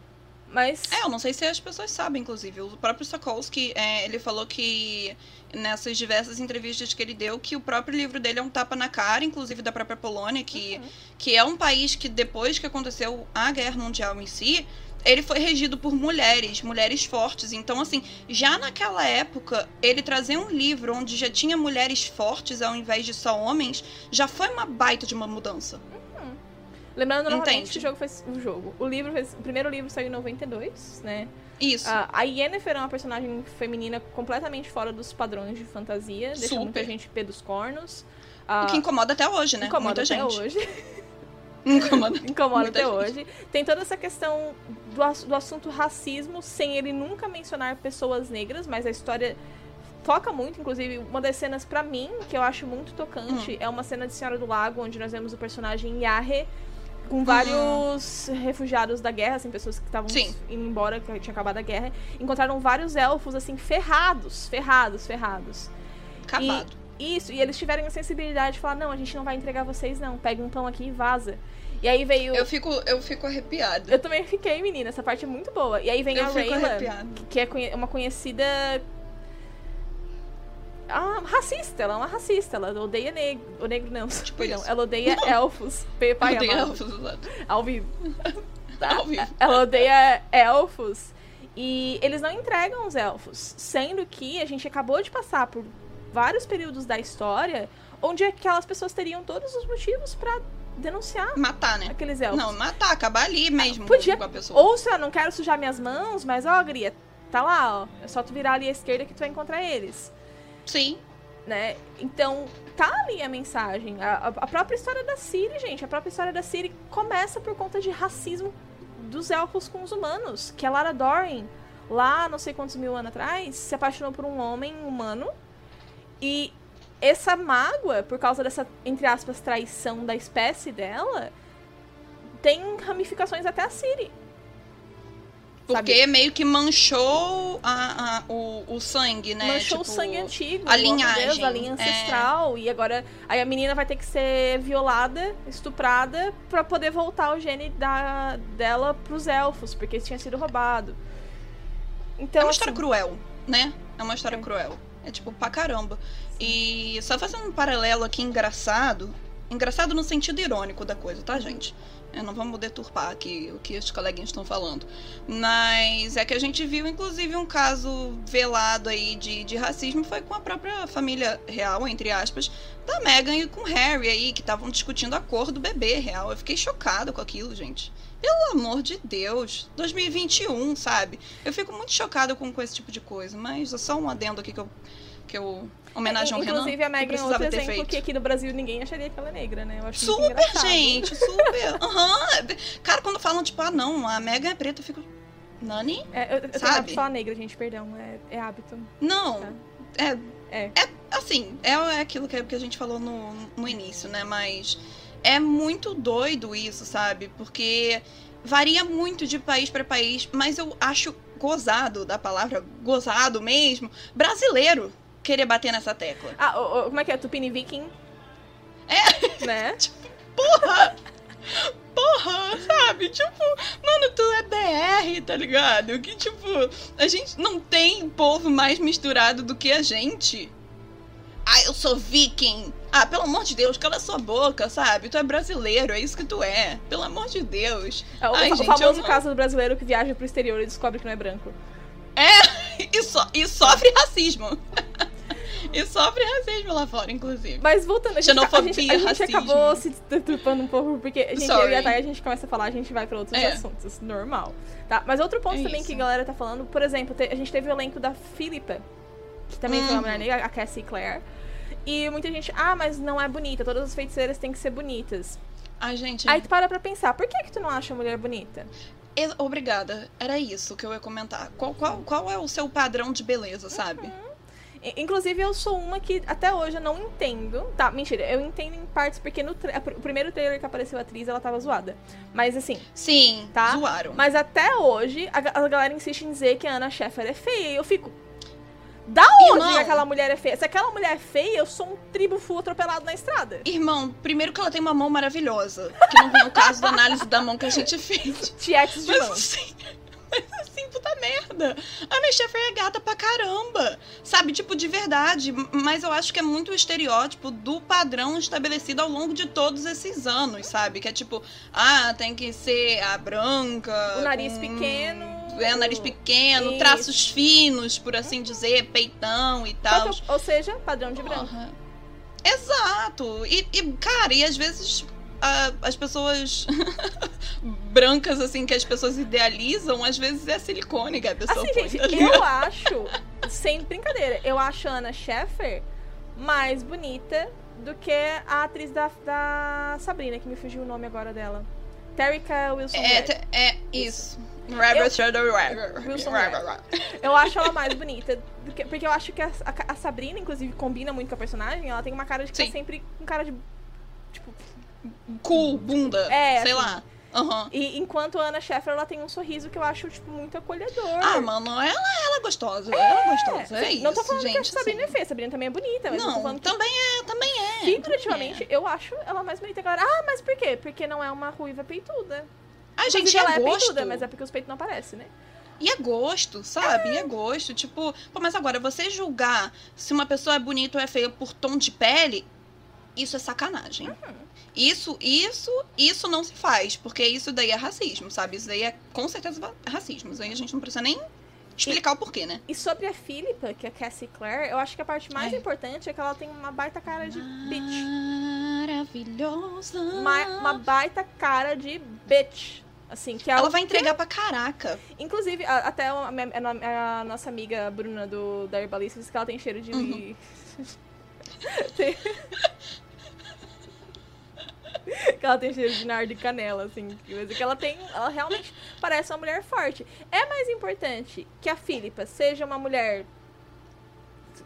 Mas. É, eu não sei se as pessoas sabem, inclusive. O próprio Sokolsky, é, ele falou que nessas diversas entrevistas que ele deu, que o próprio livro dele é um tapa na cara, inclusive da própria Polônia, que, uhum. que é um país que depois que aconteceu a Guerra Mundial em si, ele foi regido por mulheres, mulheres fortes. Então, assim, já naquela época, ele trazer um livro onde já tinha mulheres fortes ao invés de só homens, já foi uma baita de uma mudança. Uhum. Lembrando novamente que o jogo foi o jogo. O livro fez, o primeiro livro saiu em 92, né? Isso. Uh, a Yennefer é uma personagem feminina completamente fora dos padrões de fantasia, deixa Super. muita gente pé dos cornos. O que incomoda até hoje, né? Incomoda muita até gente. hoje. Incomoda. Incomoda até gente. hoje. Tem toda essa questão do, do assunto racismo, sem ele nunca mencionar pessoas negras, mas a história foca muito, inclusive, uma das cenas para mim que eu acho muito tocante hum. é uma cena de Senhora do Lago, onde nós vemos o personagem Yahe com vários hum. refugiados da guerra, assim, pessoas que estavam indo embora, que tinha acabado a guerra, encontraram vários elfos, assim, ferrados, ferrados, ferrados. Acabado. Isso, e eles tiveram a sensibilidade de falar, não, a gente não vai entregar vocês, não, pega um pão aqui e vaza. E aí veio. Eu fico, eu fico arrepiada. Eu também fiquei, menina. Essa parte é muito boa. E aí vem eu a Rayla, que é uma conhecida. Ah, racista, ela é uma racista, ela odeia negro. O negro não, tipo não, ela odeia elfos. Pai odeia elfos, exato. Ao vivo. Tá? Ao vivo. Ela odeia elfos. E eles não entregam os elfos. Sendo que a gente acabou de passar por vários períodos da história onde aquelas pessoas teriam todos os motivos para denunciar. Matar, né? Aqueles elfos. Não, matar, acabar ali mesmo Podia. Ou se eu não quero sujar minhas mãos, mas ó, Gria, tá lá, ó. É só tu virar ali à esquerda que tu vai encontrar eles. Sim. Né? Então, tá ali a mensagem. A, a própria história da Siri, gente, a própria história da Siri começa por conta de racismo dos elfos com os humanos. Que a Lara Dorin, lá não sei quantos mil anos atrás, se apaixonou por um homem humano. E essa mágoa, por causa dessa, entre aspas, traição da espécie dela, tem ramificações até a Siri. Porque sabe? meio que manchou a, a, o, o sangue, né? Manchou tipo, o sangue antigo. A linhagem. Deus, a linha ancestral. É... E agora aí a menina vai ter que ser violada, estuprada, para poder voltar o gene da, dela pros elfos, porque isso tinha sido roubado. Então, é uma assim, história cruel, né? É uma história é. cruel. É tipo, pra caramba. E só fazendo um paralelo aqui engraçado, Engraçado no sentido irônico da coisa, tá, gente? É, não vamos deturpar aqui o que os coleguinhas estão falando. Mas é que a gente viu, inclusive, um caso velado aí de, de racismo foi com a própria família real, entre aspas, da Meghan e com Harry aí, que estavam discutindo a cor do bebê real. Eu fiquei chocada com aquilo, gente. Pelo amor de Deus. 2021, sabe? Eu fico muito chocada com, com esse tipo de coisa. Mas é só um adendo aqui que eu. Que eu homenagem ao Inclusive, Renan. a Megan é outro exemplo que aqui no Brasil ninguém acharia que ela é negra, né? Eu acho muito Super, gente, super. Aham. Cara, quando falam, tipo, ah, não, a Megan é preta, eu fico. Nani? É, eu, eu Sabe? falar negra, gente, perdão. É, é hábito. Não. Tá. É, É. é assim, é, é aquilo que, que a gente falou no, no início, né? Mas é muito doido isso, sabe? Porque varia muito de país para país, mas eu acho gozado da palavra gozado mesmo, brasileiro querer bater nessa tecla. Ah, como é que é? Tupini Viking? É. Né? Porra! Porra, sabe? Tipo, mano, tu é BR, tá ligado? Que tipo, a gente não tem povo mais misturado do que a gente. Ah, eu sou viking. Ah, pelo amor de Deus, cala sua boca, sabe? Tu é brasileiro, é isso que tu é. Pelo amor de Deus. É, O, Ai, o gente, famoso não- caso do brasileiro que viaja pro exterior e descobre que não é branco. E, so- e sofre racismo. e sofre racismo lá fora, inclusive. Mas voltando, a gente, a Xenofobia, gente, a gente racismo. acabou se deturpando um pouco, porque, gente, eu e a Thay, a gente começa a falar, a gente vai pra outros É. assuntos, normal. Tá? Mas outro ponto É também isso. que a galera tá falando, por exemplo, a gente teve o elenco da Philippa, que também foi uma Uhum. mulher negra, a Cassie Clare. E muita gente, ah, mas não é bonita, todas as feiticeiras têm que ser bonitas. Ai, gente. Aí tu para pra pensar, por que que tu não acha a mulher bonita? Obrigada. Era isso que eu ia comentar. Qual, qual, qual é o seu padrão de beleza, sabe? I- Inclusive, eu sou uma que até hoje eu não entendo. Tá, mentira, eu entendo em partes porque no tra- o primeiro trailer que apareceu a atriz, ela tava zoada. Mas assim, Sim, Tá? zoaram. mas até hoje a, a galera insiste em dizer que a Ana Sheffer é feia. E eu fico. Da onde Irmão. que aquela mulher é feia? Se aquela mulher é feia, eu sou um tribo full atropelado na estrada. Irmão, primeiro que ela tem uma mão maravilhosa. Que não vem o caso da análise da mão que a gente fez. Tietes de Mas mão. assim, mas assim, puta merda. A Ana Sheffer é gata pra caramba. Sabe, tipo, de verdade. Mas eu acho que é muito o estereótipo do padrão estabelecido ao longo de todos esses anos, sabe? Que é tipo, ah, tem que ser a branca. O nariz com- pequeno. É, nariz pequeno, Isso. traços finos, por assim dizer, peitão e tal. é o- Ou seja, padrão de branco. Porra. Exato. E, e, cara, e às vezes a- as pessoas brancas, assim, que as pessoas idealizam, às vezes é silicone que a pessoa Assim, põe, gente, tá ligado? eu acho, sem brincadeira, eu acho a Ana Sheffer mais bonita do que a atriz da, da Sabrina, que me fugiu o nome agora dela. Terrica Wilson. É, é isso. Rabbit, rabbit. Wilson Rabbit. Eu acho ela mais bonita. que- porque eu acho que a, a- Sabrina, inclusive, combina muito com a personagem. Ela tem uma cara de que tá sempre com cara de. Tipo. Cool, bunda, É, sei assim. lá. Aham. E enquanto a Ana Sheffer, ela tem um sorriso que eu acho, tipo, muito acolhedor. Ah, mano, ela, ela é gostosa. ela é gostosa. É Sim, isso, não tô falando gente. que a Sabrina assim. é feia, Sabrina também é bonita, mas eu tô Não, falando que também é, também é. figurativamente eu acho ela mais bonita agora. Ah, mas por quê? Porque não é uma ruiva peituda. Ai, gente, Inclusive, é ela é gosto. peituda, mas é porque os peitos não aparecem, né? E é gosto, sabe? E é gosto. Tipo, pô, mas agora, você julgar se uma pessoa é bonita ou é feia por tom de pele, isso é sacanagem. Isso, isso, isso não se faz, porque isso daí é racismo, sabe? Isso daí é com certeza va- racismo. Isso aí a gente não precisa nem explicar o porquê, né? E sobre a Philippa, que é a Cassie Clare, eu acho que a parte mais É. importante é que ela tem uma baita cara de bitch. Maravilhosa. Uma, uma baita cara de bitch. Assim, que é Ela o vai que- entregar pra caraca. Inclusive, a- até a, minha- a nossa amiga Bruna do da Herbalista disse que ela tem cheiro de. Uhum. Tem- que ela tem cheiro de nardo e canela, assim. que coisa que ela tem. Ela realmente parece uma mulher forte. É mais importante que a Philippa seja uma mulher.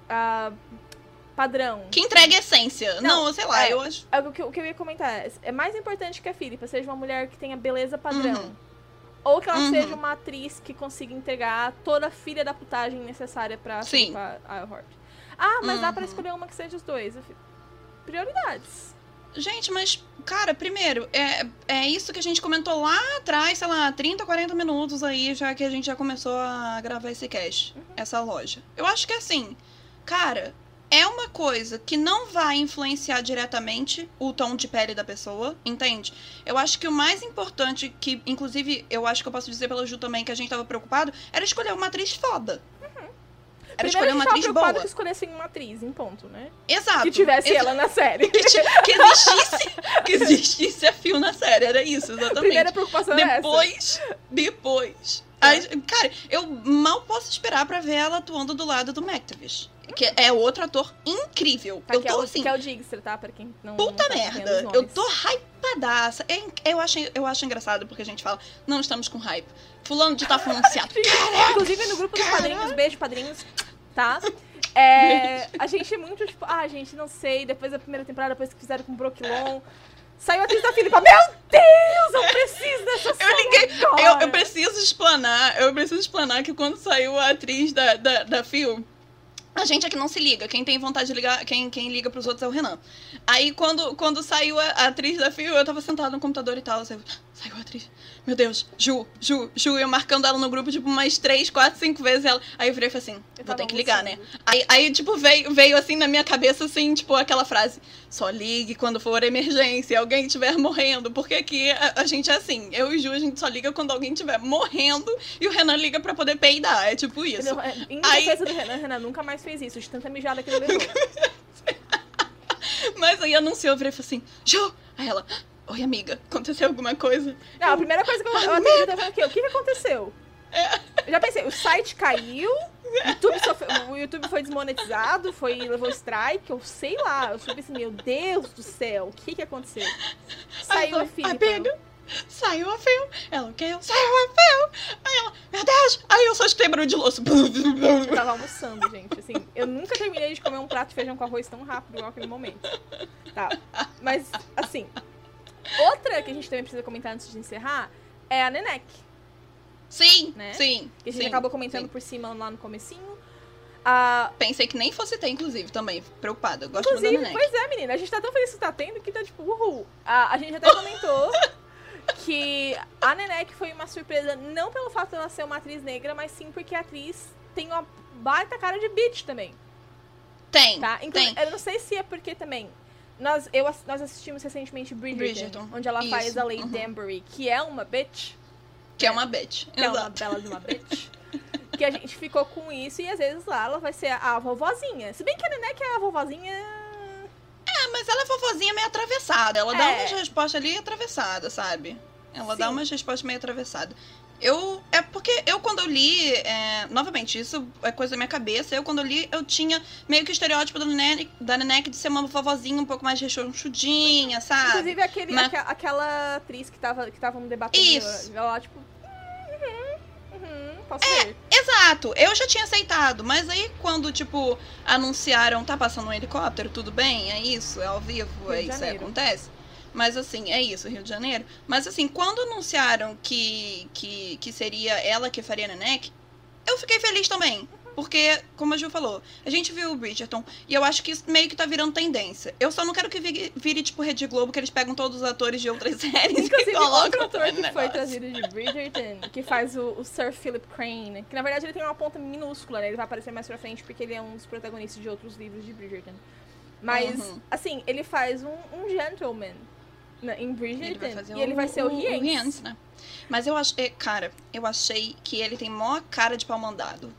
ah, padrão. Que entrega essência. Não, Não, sei lá, é. eu acho. É, O que, o que eu ia comentar é, é mais importante que a Philippa seja uma mulher que tenha beleza padrão. Uhum. Ou que ela Uhum. seja uma atriz que consiga entregar toda a filha da putagem necessária pra Sim. Philippa Eilhart. Ah, mas dá pra Uhum. escolher uma que seja os dois. Prioridades. Gente, mas, cara, primeiro, é, é isso que a gente comentou lá atrás, sei lá, 30, 40 minutos aí, já que a gente já começou a gravar esse cast, essa loja. Eu acho que assim, cara, é uma coisa que não vai influenciar diretamente o tom de pele da pessoa, entende? Eu acho que o mais importante, que inclusive eu acho que eu posso dizer pela Ju também, que a gente tava preocupado, era escolher uma atriz foda. Era Primeiro escolher uma atriz boa. que escolhessem uma atriz, em ponto, né? Exato. Que tivesse exa- ela na série. Que, que existisse, que existisse a Fio na série, era isso, exatamente. Primeira preocupação é essa. Depois, depois. Ai, cara, eu mal posso esperar pra ver ela atuando do lado do McTavish. Que é outro ator incrível. Tá, eu que, é tô o, assim, que é o Digster, tá? Pra quem não. puta não tá merda. Eu tô hypadaça. É Eu acho, eu acho engraçado porque a gente fala, não estamos com hype. Fulano de tá anunciado. Inclusive no grupo dos padrinhos, beijo padrinhos, tá? É, a gente é muito tipo, ah, gente, não sei, depois da primeira temporada, depois que fizeram com o Brooklyn, saiu a atriz da Filipa. Meu Deus, eu preciso dessa Eu série liguei. agora. Eu, eu preciso explanar, eu preciso explanar que quando saiu a atriz da, da, da Phil, a gente aqui não se liga. Quem tem vontade de ligar, quem, quem liga pros outros é o Renan. Aí quando, quando saiu a, a atriz da Phil, eu tava sentada no computador e tal. Saiu, saiu a atriz. Meu Deus, Ju, Ju, Ju. Eu marcando ela no grupo, tipo, umas três, quatro, cinco vezes. Ela... Aí eu virei e falei assim: Eu vou ter que ligar, né? Aí, aí, tipo, veio, veio assim na minha cabeça, assim, tipo, aquela frase: só ligue quando for emergência, alguém estiver morrendo. Porque aqui a, a gente é assim: eu e Ju, a gente só liga quando alguém estiver morrendo e o Renan liga pra poder peidar. É tipo isso. Entendeu? É, Em Aí- defesa do Renan, Renan nunca mais fez isso, de tanta mijada que ele levou. Mas aí anunciou, eu virei e falei assim: Ju! Aí ela: Oi, amiga, aconteceu alguma coisa? Não, a primeira coisa que eu, eu atendi foi o quê? O que, que aconteceu? Eu já pensei, o site caiu, o YouTube, sofreu- o YouTube foi desmonetizado, foi, levou strike, eu sei lá. Eu só pensei, meu Deus do céu, o que que aconteceu? Saiu a Aí, Filipa. amiga, saiu a Phil. Ela, o quê? Saiu a Phil. Aí ela, meu Deus. Aí eu só barulho de louço. Eu tava almoçando, gente. Assim, eu nunca terminei de comer um prato de feijão com arroz tão rápido igual aquele momento. Tá. Mas, assim. Outra que a gente também precisa comentar antes de encerrar é a Nenek. Sim, Né? sim. Que a gente sim, acabou comentando sim. por cima lá no comecinho. Ah, Pensei que nem fosse ter, inclusive, também. Preocupada. Gosto muito inclusive, da Nenek. pois é, menina. A gente tá tão feliz que tá tendo que tá tipo, uhul. Ah, a gente até comentou que a Nenek foi uma surpresa não pelo fato dela ser uma atriz negra, mas sim porque a atriz tem uma baita cara de bitch também. Tem, Tá? Inclu- tem. Eu não sei se é porque também. Nós, eu, nós assistimos recentemente Bridgerton, Bridgerton. onde ela faz Isso, a Lady uhum. Danbury, que é uma bitch, Que é uma bitch. que é uma Exato. bela de uma bitch. que a gente ficou com isso e às vezes lá ela vai ser a, vovozinha. Se bem que a Nenek é a vovozinha. É, mas ela é fofozinha meio atravessada. Ela dá É. umas respostas ali atravessadas, sabe? Ela dá Sim. umas respostas meio atravessadas. Eu. É porque eu, quando eu li. é, novamente, isso é coisa da minha cabeça. Eu, quando eu li, eu tinha meio que o estereótipo da Nenek, da Nenek de ser uma vovozinha um pouco mais rechonchudinha, sabe? Inclusive aquele, mas- aque- aquela atriz que tava, que tava no debate. Isso. Ela tipo. Uhum, uhum, posso É, ver. Exato, eu já tinha aceitado, mas aí quando, tipo, anunciaram, tá passando um helicóptero, tudo bem, é isso, é ao vivo, Rio é isso aí Janeiro. acontece. Mas assim, é isso, Rio de Janeiro. Mas assim, quando anunciaram que, que, que seria ela que faria Nenek, eu fiquei feliz também. Porque, como a Ju falou, a gente viu o Bridgerton e eu acho que isso meio que tá virando tendência. Eu só não quero que vire, vire tipo Rede Globo, que eles pegam todos os atores de outras séries Inclusive, e colocam outro ator que foi negócio. trazido de Bridgerton, que faz o, o Sir Philip Crane, que na verdade ele tem uma ponta minúscula, né? Ele vai aparecer mais pra frente porque ele é um dos protagonistas de outros livros de Bridgerton. Mas, Uhum. assim, ele faz um, um gentleman na- em Ele Bridgerton. vai fazer e ele vai ser o. Rience, né? Mas eu achei, cara, eu achei que ele tem maior cara de pau mandado.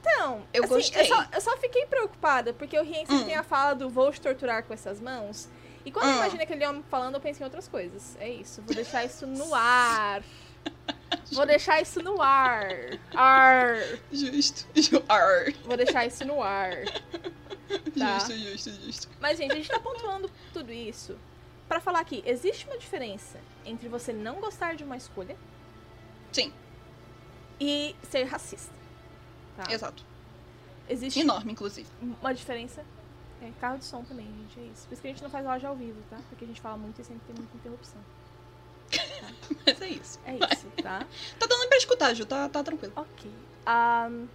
Então, Eu assim, gostei. Eu só, eu só fiquei preocupada, porque o ele Hum. tem a fala do vou te torturar com essas mãos. E quando eu Hum. imagino aquele homem falando, eu penso em outras coisas. É isso, vou deixar isso no ar. Vou deixar isso no ar. Ar. Justo. Ju- Arr. Vou deixar isso no ar. Tá. Justo, justo, justo. Mas, gente, a gente tá pontuando tudo isso pra falar que existe uma diferença entre você não gostar de uma escolha Sim, e ser racista. Tá? exato. Existe Enorme, inclusive. uma diferença. É, carro de som também, gente, é isso. Por isso que a gente não faz loja ao vivo, tá? Porque a gente fala muito e sempre tem muita interrupção. Mas é isso. É isso, tá? Tá dando pra escutar, Ju, tá, tá tranquilo. Ok. Ahn,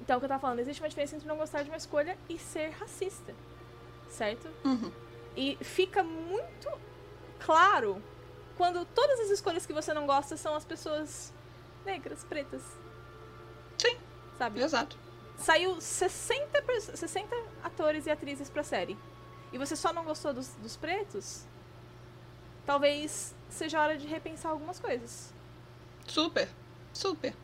então, o que eu tava falando, existe uma diferença entre não gostar de uma escolha e ser racista. Certo? Uhum. E fica muito claro quando todas as escolhas que você não gosta são as pessoas negras, pretas. Sim. Sabe? Exato. Saiu 60, per- 60 atores e atrizes pra série. E você só não gostou dos, dos pretos? Talvez seja hora de repensar algumas coisas. Super, super.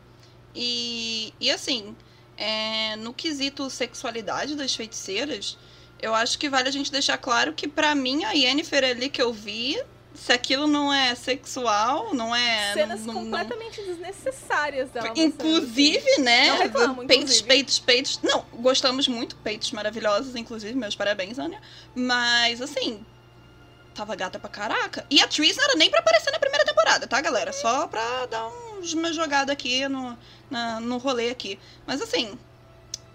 E, e assim, é, no quesito sexualidade das feiticeiras, eu acho que vale a gente deixar claro que pra mim a Yennefer ali que eu vi, se aquilo não é sexual, não é. Cenas não, não- completamente desnecessárias dela. Inclusive, né? Não reclamo, peitos, inclusive. peitos, peitos. Não, gostamos muito, peitos maravilhosos, inclusive, meus parabéns, Anya. Mas, assim, tava gata pra caraca. E a Tris não era nem pra aparecer na primeira temporada, tá, galera? Só pra dar uns, uma jogada aqui no, na- no rolê aqui. Mas, assim,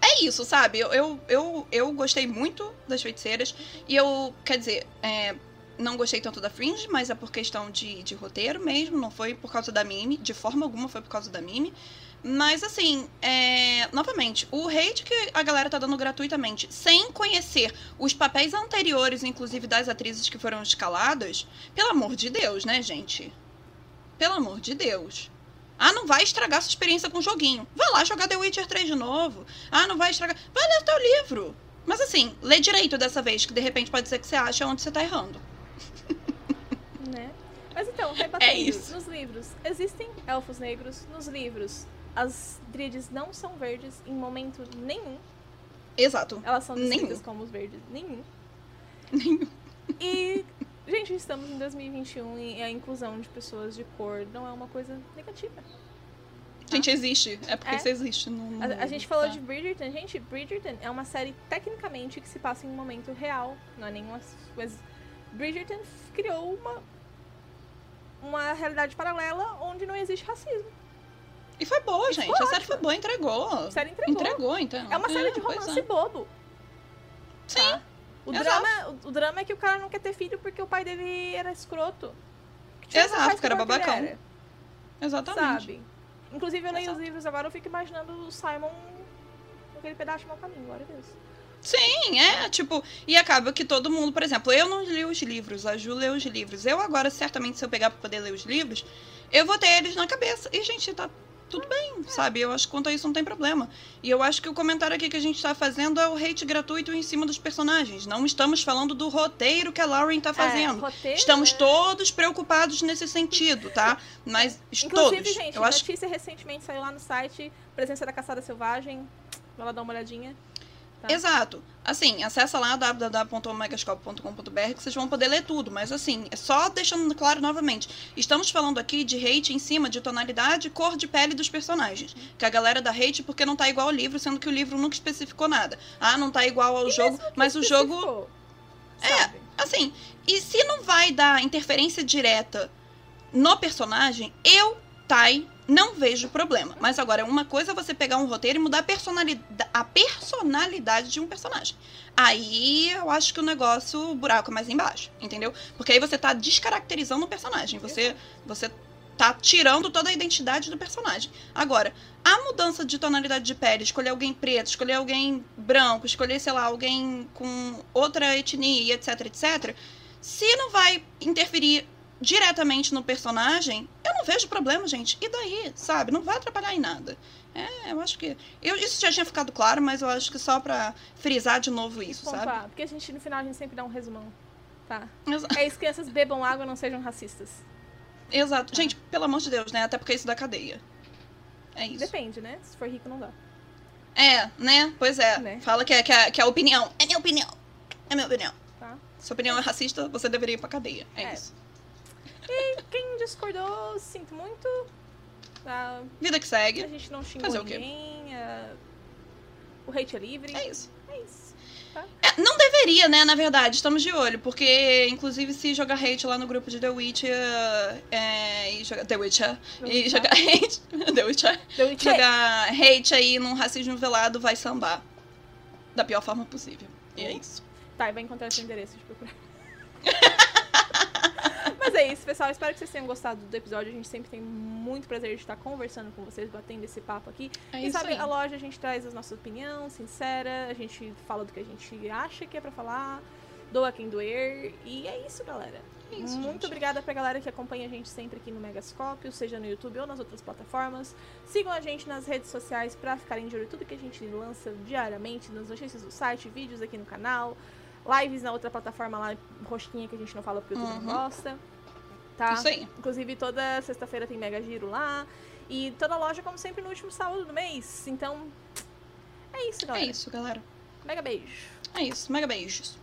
é isso, sabe? Eu, eu, eu, gostei muito das feiticeiras. E eu, quer dizer, é, não gostei tanto da Fringe, mas é por questão de, de roteiro mesmo, não foi por causa da Mimi, de forma alguma foi por causa da Mimi. Mas assim, é, novamente, o hate que a galera tá dando gratuitamente, sem conhecer os papéis anteriores, inclusive das atrizes que foram escaladas, pelo amor de Deus, né, gente? Pelo amor de Deus. Ah, não vai estragar sua experiência com o joguinho. Vai lá jogar The Witcher 3 de novo. Ah, não vai estragar. Vai ler o teu livro. Mas assim, lê direito dessa vez, que de repente pode ser que você ache onde você tá errando. né? Mas então, rebatendo, É isso. nos livros, existem elfos negros nos livros. As dríades não são verdes em momento nenhum. Exato. Elas são descritas Nenhum. como os verdes. Nenhum. Nenhum. E, gente, estamos em 2021 e a inclusão de pessoas de cor não é uma coisa negativa. Gente, existe. É porque É. isso existe. No, A, a gente falou tá. de Bridgerton. Gente, Bridgerton é uma série tecnicamente que se passa em um momento real. Não é nenhuma. Mas Bridgerton criou uma. Uma realidade paralela onde não existe racismo. E foi boa, E gente. ficou a série foi boa, entregou. A série entregou. Entregou, então. É uma série de pois romance é. bobo. Sim. tá? O exato. drama, o, o drama é que o cara não quer ter filho porque o pai dele era escroto. Exato, rapaz que era babacão. era, Exatamente. Sabe? Inclusive, eu leio Exato. os livros agora, eu fico imaginando o Simon naquele pedaço de mau caminho, glória a Deus. Sim, é, tipo, e acaba que todo mundo, por exemplo, eu não li os livros, a Ju leu os livros. Eu agora, certamente, se eu pegar pra poder ler os livros, eu vou ter eles na cabeça. E, gente, tá tudo bem, sabe? Eu acho que quanto a isso não tem problema. E eu acho que o comentário aqui que a gente tá fazendo é o hate gratuito em cima dos personagens. Não estamos falando do roteiro que a Lauren tá fazendo. É, roteiro, Estamos né? todos preocupados nesse sentido, tá? Mas Inclusive, todos. gente, eu acho notícia recentemente saiu lá no site Presença da Caçada Selvagem. Vai lá dar uma olhadinha. Tá? Exato. Assim, acessa lá www.omegascope.com.br que vocês vão poder ler tudo. Mas assim, é só deixando claro novamente. Estamos falando aqui de hate em cima de tonalidade e cor de pele dos personagens. Que a galera dá hate porque não tá igual ao livro, sendo que o livro nunca especificou nada. Ah, não tá igual ao E jogo, mas o jogo. É. sabe? Assim, e se não vai dar interferência direta no personagem, eu, Tai, não vejo problema. Mas agora, uma coisa é você pegar um roteiro e mudar a personalidade, a personalidade de um personagem. Aí eu acho que o negócio, o buraco é mais embaixo, entendeu? Porque aí você tá descaracterizando o personagem. Você, você tá tirando toda a identidade do personagem. Agora, a mudança de tonalidade de pele, escolher alguém preto, escolher alguém branco, escolher, sei lá, alguém com outra etnia, etc, etc, se não vai interferir diretamente no personagem, eu não vejo problema, gente. E daí, sabe? Não vai atrapalhar em nada. É, eu acho que. Eu, isso já tinha ficado claro, mas eu acho que só pra frisar de novo isso, sabe? Porque a gente, no final, a gente sempre dá um resumão. Tá. Exa- É isso, crianças bebam água não sejam racistas. Exato. Gente, pelo amor de Deus, né? Até porque isso dá cadeia. É isso. Depende, né? Se for rico, não dá. É, né? Pois é. Né? Fala que é, que, é, que é opinião. É minha opinião. É minha opinião. Tá? Se a opinião é racista, você deveria ir pra cadeia. É, É. isso. Quem discordou, sinto muito. Ah, Vida que a segue. gente não xingou Fazer o quê? ninguém. ah, o hate é livre. É isso. É isso. É, não deveria, né? Na verdade, estamos de olho. Porque, inclusive, se jogar hate lá no grupo de The Witcher. É, e jogar. The Witcher. E jogar hate. The Witcher. The Witcher. Jogar hate aí num racismo velado vai sambar. Da pior forma possível. E é isso. Tá, e vai encontrar seu endereço de procurar. Mas é isso, pessoal. Espero que vocês tenham gostado do episódio. A gente sempre tem muito prazer de estar conversando com vocês, batendo esse papo aqui. É isso sabe aí. a loja a gente traz a nossa opinião sincera, a gente fala do que a gente acha que é pra falar, doa quem doer. E é isso, galera. isso, Muito gente. obrigada pra galera que acompanha a gente sempre aqui no Megascópio, seja no YouTube ou nas outras plataformas. Sigam a gente nas redes sociais pra ficarem de olho em tudo que a gente lança diariamente, nas notícias do site, vídeos aqui no canal, lives na outra plataforma lá, rosquinha que a gente não fala porque o YouTube não Uhum. gosta. Tá? Isso aí. Inclusive, toda sexta-feira tem Mega Giro lá. E toda loja, como sempre, no último sábado do mês. Então, é isso, É galera. isso, galera. Mega beijo. É isso. Mega beijos.